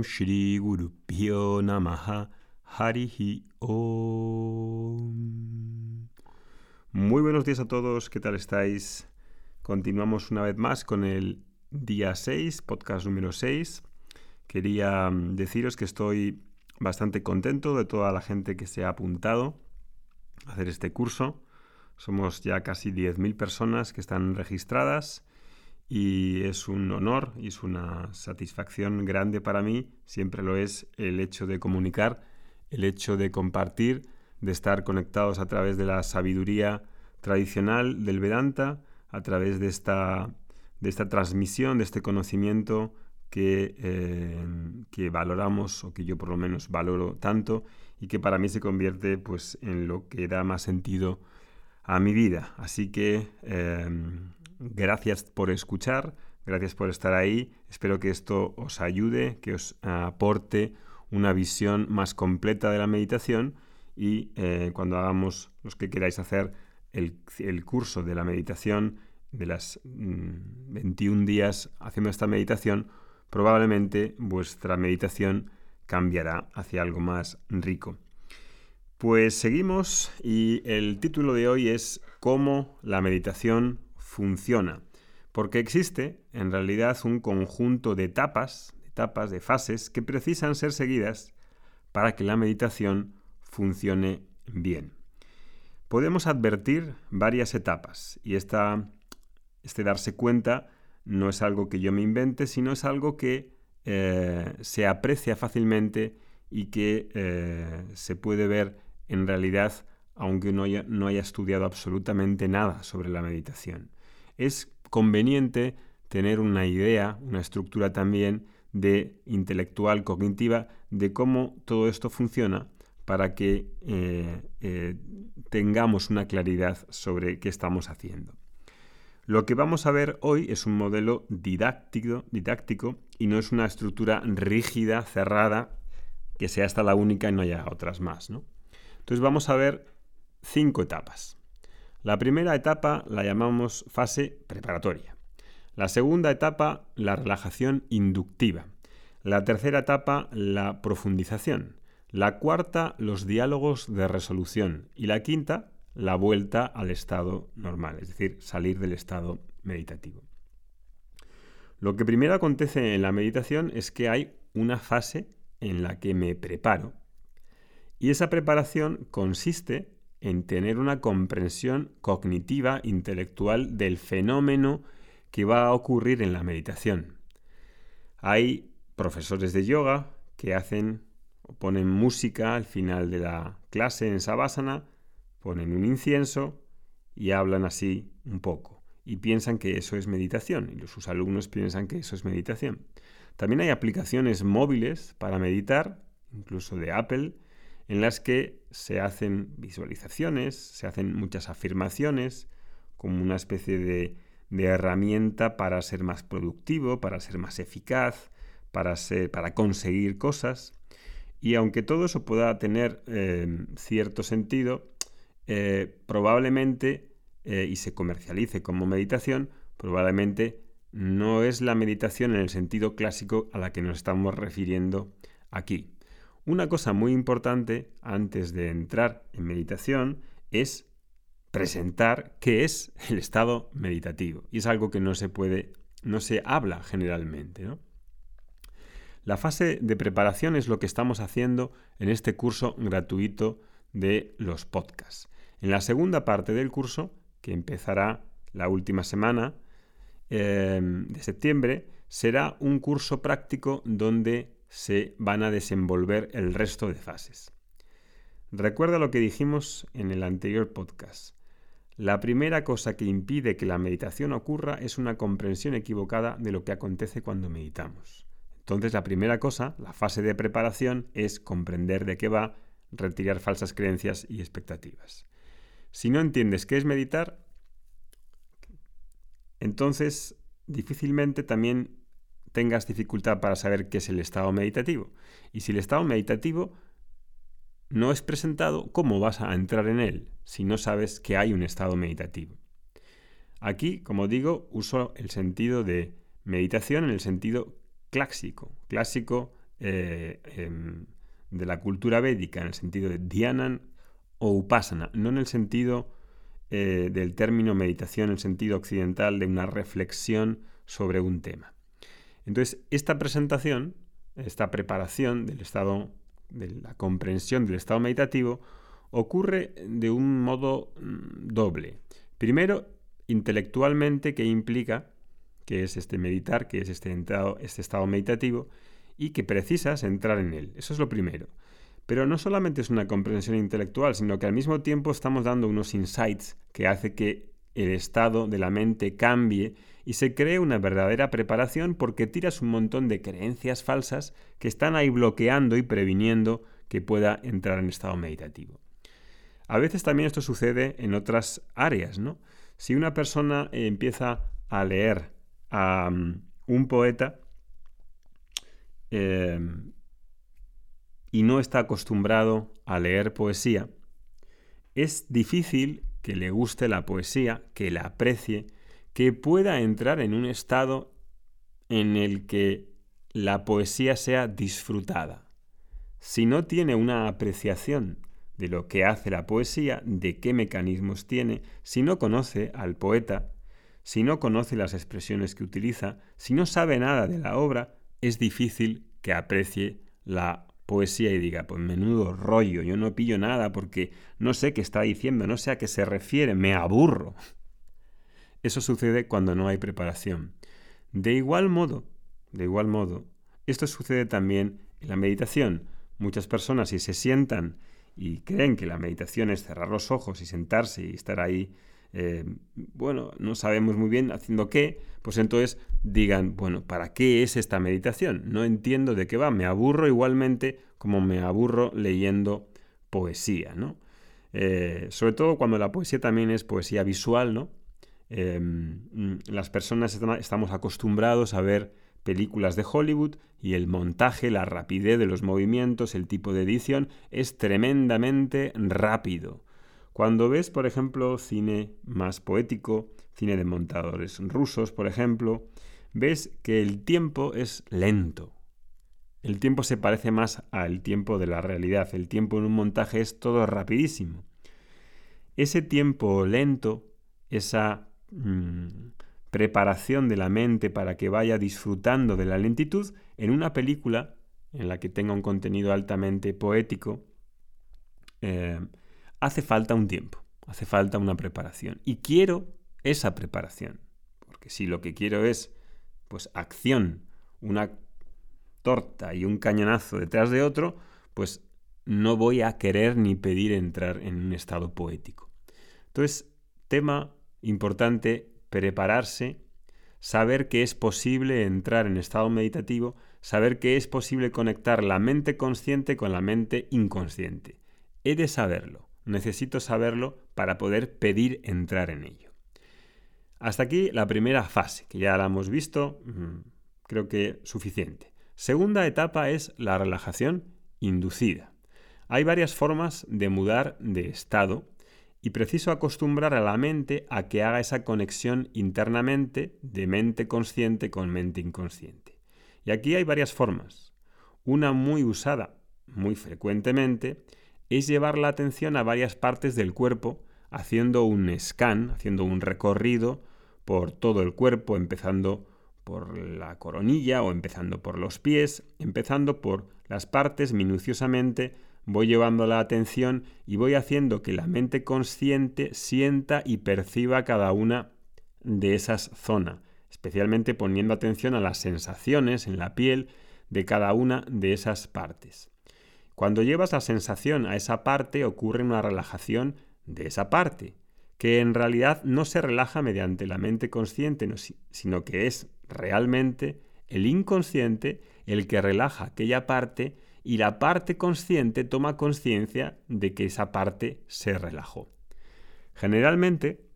Om Shri Guru Pyo Namaha Harihi Om. Muy buenos días a todos, ¿qué tal estáis? Continuamos una vez más con el día 6, podcast número 6. Quería mm, deciros que estoy bastante contento de toda la gente que se ha apuntado a hacer este curso. Somos ya casi 10.000 personas que están registradas y es un honor y es una satisfacción grande para mí, siempre lo es el hecho de comunicar, el hecho de compartir, de estar conectados a través de la sabiduría tradicional del Vedanta, a través de esta, de esta transmisión, de este conocimiento que, eh, que valoramos o que yo por lo menos valoro tanto y que para mí se convierte pues, en lo que da más sentido a mi vida. Así que eh, Gracias por escuchar, gracias por estar ahí. Espero que esto os ayude, que os aporte una visión más completa de la meditación y eh, cuando hagamos los que queráis hacer el, curso de la meditación de las 21 mm, días haciendo esta meditación, probablemente vuestra meditación cambiará hacia algo más rico. Pues seguimos y el título de hoy es cómo la meditación funciona, porque existe en realidad un conjunto de etapas, etapas, de fases que precisan ser seguidas para que la meditación funcione bien. Podemos advertir varias etapas y esta, este darse cuenta no es algo que yo me invente, sino es algo que eh, se aprecia fácilmente y que eh, se puede ver en realidad aunque no no haya estudiado absolutamente nada sobre la meditación es conveniente tener una idea, una estructura también de intelectual, cognitiva, de cómo todo esto funciona para que eh, eh, tengamos una claridad sobre qué estamos haciendo. Lo que vamos a ver hoy es un modelo didáctico, didáctico y no es una estructura rígida, cerrada, que sea hasta la única y no haya otras más. Entonces vamos a ver cinco etapas. La primera etapa la llamamos fase preparatoria. La segunda etapa, la relajación inductiva. La tercera etapa, la profundización. La cuarta, los diálogos de resolución. Y la quinta, la vuelta al estado normal, es decir, salir del estado meditativo. Lo que primero acontece en la meditación es que hay una fase en la que me preparo. Y esa preparación consiste en tener una comprensión cognitiva, intelectual del fenómeno que va a ocurrir en la meditación. Hay profesores de yoga que hacen o ponen música al final de la clase en Savasana, ponen un incienso y hablan así un poco. Y piensan que eso es meditación, y sus alumnos piensan que eso es meditación. También hay aplicaciones móviles para meditar, incluso de Apple, en las que se hacen visualizaciones, se hacen muchas afirmaciones, como una especie de, herramienta para ser más productivo, para ser más eficaz, para, conseguir cosas. Y aunque todo eso pueda tener eh, cierto sentido, eh, probablemente, eh, y se comercialice como meditación, probablemente no es la meditación en el sentido clásico a la que nos estamos refiriendo aquí. Una cosa muy importante antes de entrar en meditación es presentar qué es el estado meditativo. Y es algo que no se puede, no se habla generalmente. La fase de preparación es lo que estamos haciendo en este curso gratuito de los podcasts. En la segunda parte del curso, que empezará la última semana eh, de septiembre, será un curso práctico donde se van a desenvolver el resto de fases. Recuerda lo que dijimos en el anterior podcast. La primera cosa que impide que la meditación ocurra es una comprensión equivocada de lo que acontece cuando meditamos. Entonces la primera cosa, la fase de preparación, es comprender de qué va, retirar falsas creencias y expectativas. Si no entiendes qué es meditar, entonces difícilmente también tengas dificultad para saber qué es el estado meditativo. Y si el estado meditativo no es presentado, ¿cómo vas a entrar en él si no sabes que hay un estado meditativo? Aquí, como digo, uso el sentido de meditación en el sentido clásico, clásico eh, em, de la cultura védica, en el sentido de dhyanan o upasana, no en el sentido eh, del término meditación, en el sentido occidental de una reflexión sobre un tema. Entonces, esta presentación, esta preparación del estado, de la comprensión del estado meditativo, ocurre de un modo mm, doble. Primero, intelectualmente, que implica que es este meditar, que es este, este estado meditativo, y que precisas entrar en él. Eso es lo primero. Pero no solamente es una comprensión intelectual, sino que al mismo tiempo estamos dando unos insights que hace que el estado de la mente cambie y se cree una verdadera preparación porque tiras un montón de creencias falsas que están ahí bloqueando y previniendo que pueda entrar en estado meditativo. A veces también esto sucede en otras áreas, ¿no? Si una persona empieza a leer a mm, un poeta em, y no está acostumbrado a leer poesía, es difícil que le guste la poesía, que la aprecie, que pueda entrar en un estado en el que la poesía sea disfrutada. Si no tiene una apreciación de lo que hace la poesía, de qué mecanismos tiene, si no conoce al poeta, si no conoce las expresiones que utiliza, si no sabe nada de la obra, es difícil que aprecie la poesía y diga, pues menudo rollo, yo no pillo nada porque no sé qué está diciendo, no sé a qué se refiere, me aburro. Eso sucede cuando no hay preparación. De igual modo, de igual modo, esto sucede también en la meditación. Muchas personas si se sientan y creen que la meditación es cerrar los ojos y sentarse y estar ahí eh, bueno, no sabemos muy bien haciendo qué, pues entonces digan, bueno, ¿para qué es esta meditación? No entiendo de qué va, me aburro igualmente como me aburro leyendo poesía, ¿no? Eh, sobre todo cuando la poesía también es poesía visual, ¿no? Em, las personas estamos acostumbrados a ver películas de Hollywood y el montaje, la rapidez de los movimientos, el tipo de edición es tremendamente rápido. Cuando ves, por ejemplo, cine más poético, cine de montadores rusos, por ejemplo, ves que el tiempo es lento. El tiempo se parece más al tiempo de la realidad. El tiempo en un montaje es todo rapidísimo. Ese tiempo lento, esa mm, preparación de la mente para que vaya disfrutando de la lentitud, en una película en la que tenga un contenido altamente poético, eh, hace falta un tiempo, hace falta una preparación. Y quiero esa preparación. Porque si lo que quiero es, pues, acción, una torta y un cañonazo detrás de otro, pues no voy a querer ni pedir entrar en un estado poético. Entonces, tema importante, prepararse, saber que es posible entrar en estado meditativo, saber que es posible conectar la mente consciente con la mente inconsciente. He de saberlo necesito saberlo para poder pedir entrar en ello. Hasta aquí la primera fase, que ya la hemos visto, mm, creo que suficiente. Segunda etapa es la relajación inducida. Hay varias formas de mudar de estado y preciso acostumbrar a la mente a que haga esa conexión internamente de mente consciente con mente inconsciente. Y aquí hay varias formas. Una muy usada muy frecuentemente es llevar la atención a varias partes del cuerpo, haciendo un scan, haciendo un recorrido por todo el cuerpo, empezando por la coronilla o empezando por los pies, empezando por las partes minuciosamente, voy llevando la atención y voy haciendo que la mente consciente sienta y perciba cada una de esas zonas, especialmente poniendo atención a las sensaciones en la piel de cada una de esas partes. Cuando llevas la sensación a esa parte ocurre una relajación de esa parte, que en realidad no se relaja mediante la mente consciente, sino que es realmente el inconsciente el que relaja aquella parte y la parte consciente toma conciencia de que esa parte se relajó. Generalmente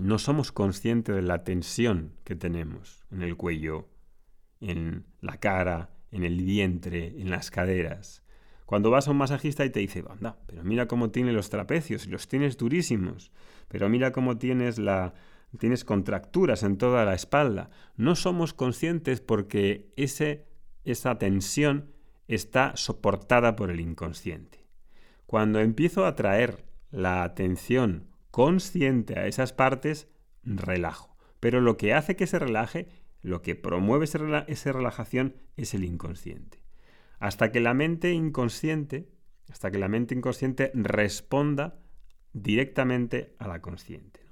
no somos conscientes de la tensión que tenemos en el cuello, en la cara, en el vientre, en las caderas. Cuando vas a un masajista y te dice, anda, pero mira cómo tiene los trapecios, los tienes durísimos, pero mira cómo tienes la, tienes contracturas en toda la espalda. No somos conscientes porque ese, esa tensión está soportada por el inconsciente. Cuando empiezo a traer la atención consciente a esas partes, relajo. Pero lo que hace que se relaje, lo que promueve esa relajación es el inconsciente. Hasta que la mente inconsciente, hasta que la mente inconsciente responda directamente a la consciente.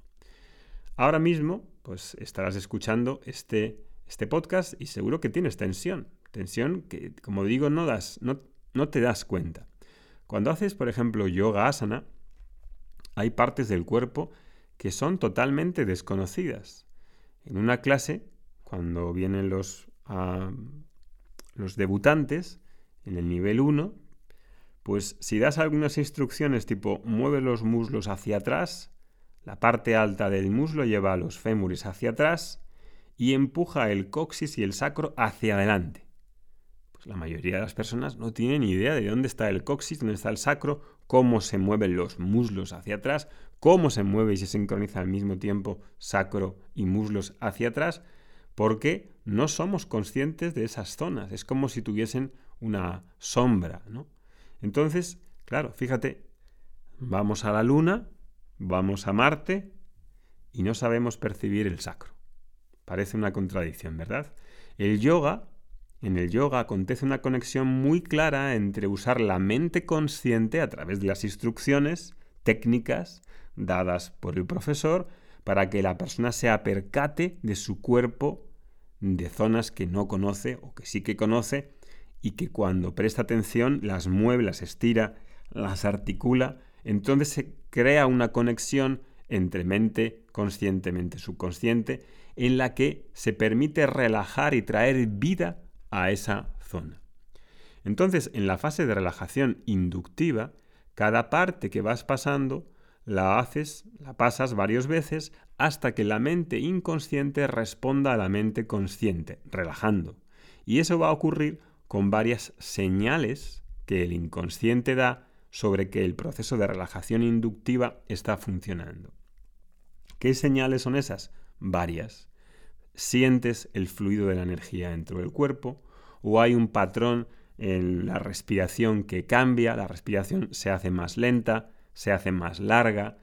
Ahora mismo, pues estarás escuchando este, este podcast y seguro que tienes tensión. Tensión que, como digo, no, das, no, no te das cuenta. Cuando haces, por ejemplo, yoga asana, hay partes del cuerpo que son totalmente desconocidas. En una clase, cuando vienen los, ah, los debutantes, en el nivel 1, pues si das algunas instrucciones tipo mueve los muslos hacia atrás, la parte alta del muslo lleva los fémures hacia atrás y empuja el coxis y el sacro hacia adelante. Pues la mayoría de las personas no tienen idea de dónde está el coxis, dónde está el sacro, cómo se mueven los muslos hacia atrás, cómo se mueve y se sincroniza al mismo tiempo sacro y muslos hacia atrás, porque no somos conscientes de esas zonas. Es como si tuviesen una sombra, ¿no? Entonces, claro, fíjate, vamos a la luna, vamos a Marte y no sabemos percibir el sacro. Parece una contradicción, ¿verdad? El yoga, en el yoga acontece una conexión muy clara entre usar la mente consciente a través de las instrucciones técnicas dadas por el profesor para que la persona se apercate de su cuerpo de zonas que no conoce o que sí que conoce y que cuando presta atención las mueve, las estira, las articula, entonces se crea una conexión entre mente, conscientemente, subconsciente, en la que se permite relajar y traer vida a esa zona. Entonces, en la fase de relajación inductiva, cada parte que vas pasando la haces, la pasas varias veces hasta que la mente inconsciente responda a la mente consciente, relajando. Y eso va a ocurrir con varias señales que el inconsciente da sobre que el proceso de relajación inductiva está funcionando. ¿Qué señales son esas? Varias. Sientes el fluido de la energía dentro del cuerpo o hay un patrón en la respiración que cambia, la respiración se hace más lenta, se hace más larga,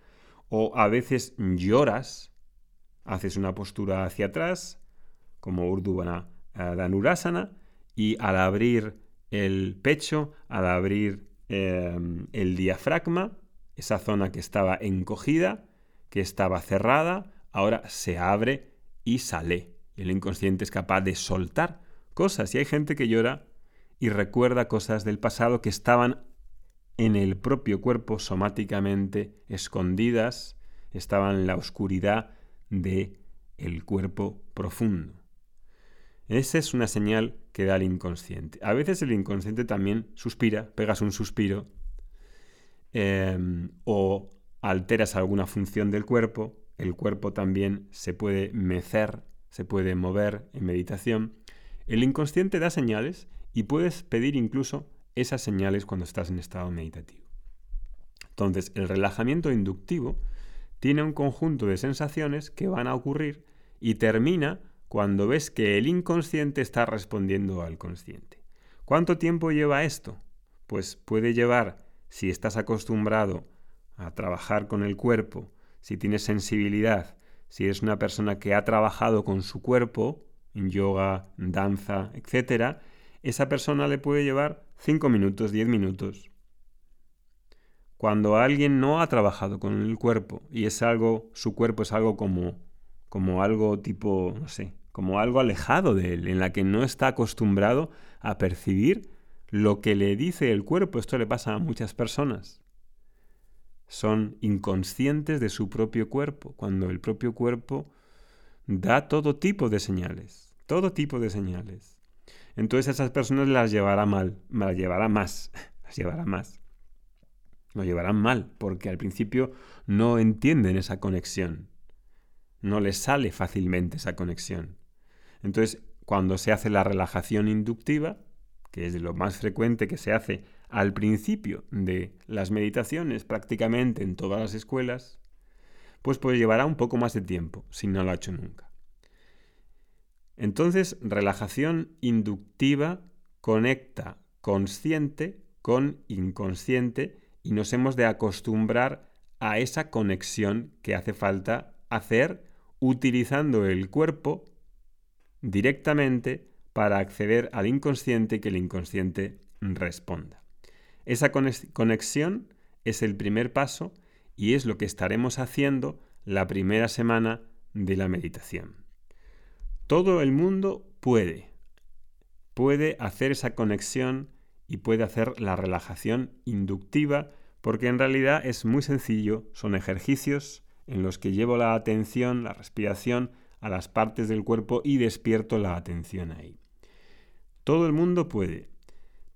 o a veces lloras, haces una postura hacia atrás, como Urdhvana Dhanurasana, y al abrir el pecho, al abrir em, el diafragma, esa zona que estaba encogida, que estaba cerrada, ahora se abre y sale. El inconsciente es capaz de soltar cosas. Y hay gente que llora y recuerda cosas del pasado que estaban en el propio cuerpo somáticamente escondidas, estaban en la oscuridad de el cuerpo profundo. Esa es una señal que da el inconsciente. A veces el inconsciente también suspira, pegas un suspiro em, o alteras alguna función del cuerpo. El cuerpo también se puede mecer, se puede mover en meditación. El inconsciente da señales y puedes pedir incluso esas señales cuando estás en estado meditativo. Entonces, el relajamiento inductivo tiene un conjunto de sensaciones que van a ocurrir y termina cuando ves que el inconsciente está respondiendo al consciente. ¿Cuánto tiempo lleva esto? Pues puede llevar, si estás acostumbrado a trabajar con el cuerpo, si tienes sensibilidad, si eres una persona que ha trabajado con su cuerpo, en yoga, danza, etc., esa persona le puede llevar 5 minutos, 10 minutos. Cuando alguien no ha trabajado con el cuerpo y es algo, su cuerpo es algo como, como algo tipo, no sé, como algo alejado de él, en la que no está acostumbrado a percibir lo que le dice el cuerpo. Esto le pasa a muchas personas. Son inconscientes de su propio cuerpo, cuando el propio cuerpo da todo tipo de señales. todo tipo de señales. Entonces a esas personas las llevará mal, las llevará más, las llevará más. Lo llevarán mal, porque al principio no entienden esa conexión. No les sale fácilmente esa conexión. Entonces, cuando se hace la relajación inductiva, que es lo más frecuente que se hace al principio de las meditaciones prácticamente en todas las escuelas, pues llevará un poco más de tiempo si no lo ha hecho nunca. Entonces, relajación inductiva conecta consciente con inconsciente y nos hemos de acostumbrar a esa conexión que hace falta hacer utilizando el cuerpo directamente para acceder al inconsciente y que el inconsciente responda. Esa conexión es el primer paso y es lo que estaremos haciendo la primera semana de la meditación. Todo el mundo puede, puede hacer esa conexión y puede hacer la relajación inductiva porque en realidad es muy sencillo, son ejercicios en los que llevo la atención, la respiración a las partes del cuerpo y despierto la atención ahí. Todo el mundo puede,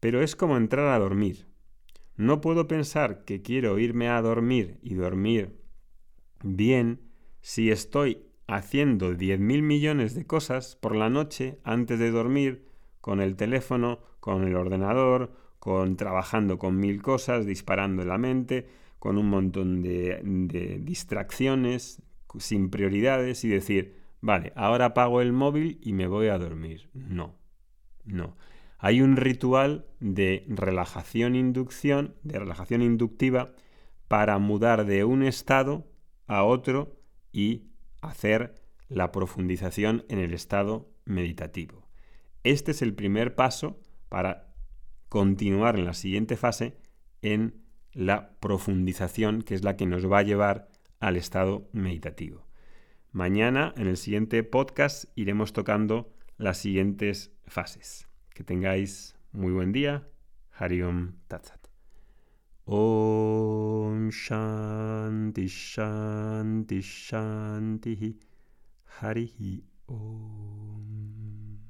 pero es como entrar a dormir. No puedo pensar que quiero irme a dormir y dormir bien si estoy haciendo 10.000 millones de cosas por la noche antes de dormir con el teléfono, con el ordenador, con trabajando con mil cosas, disparando en la mente, con un montón de, de distracciones, sin prioridades y decir, vale, ahora apago el móvil y me voy a dormir. No, no. Hay un ritual de relajación inducción, de relajación inductiva para mudar de un estado a otro y hacer la profundización en el estado meditativo. Este es el primer paso para continuar en la siguiente fase en la profundización, que es la que nos va a llevar al estado meditativo. Mañana, en el siguiente podcast, iremos tocando las siguientes fases. Que tengáis muy buen día. Hariom Tatsat. Om Shanti Shanti Shanti Harihi Om.